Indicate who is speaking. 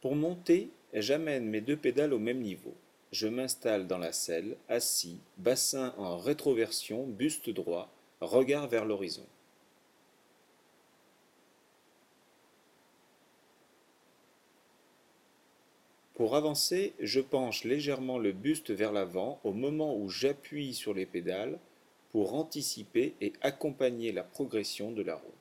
Speaker 1: Pour monter, j'amène mes deux pédales au même niveau. Je m'installe dans la selle, assis, bassin en rétroversion, buste droit, regard vers l'horizon. Pour avancer, je penche légèrement le buste vers l'avant au moment où j'appuie sur les pédales pour anticiper et accompagner la progression de la roue.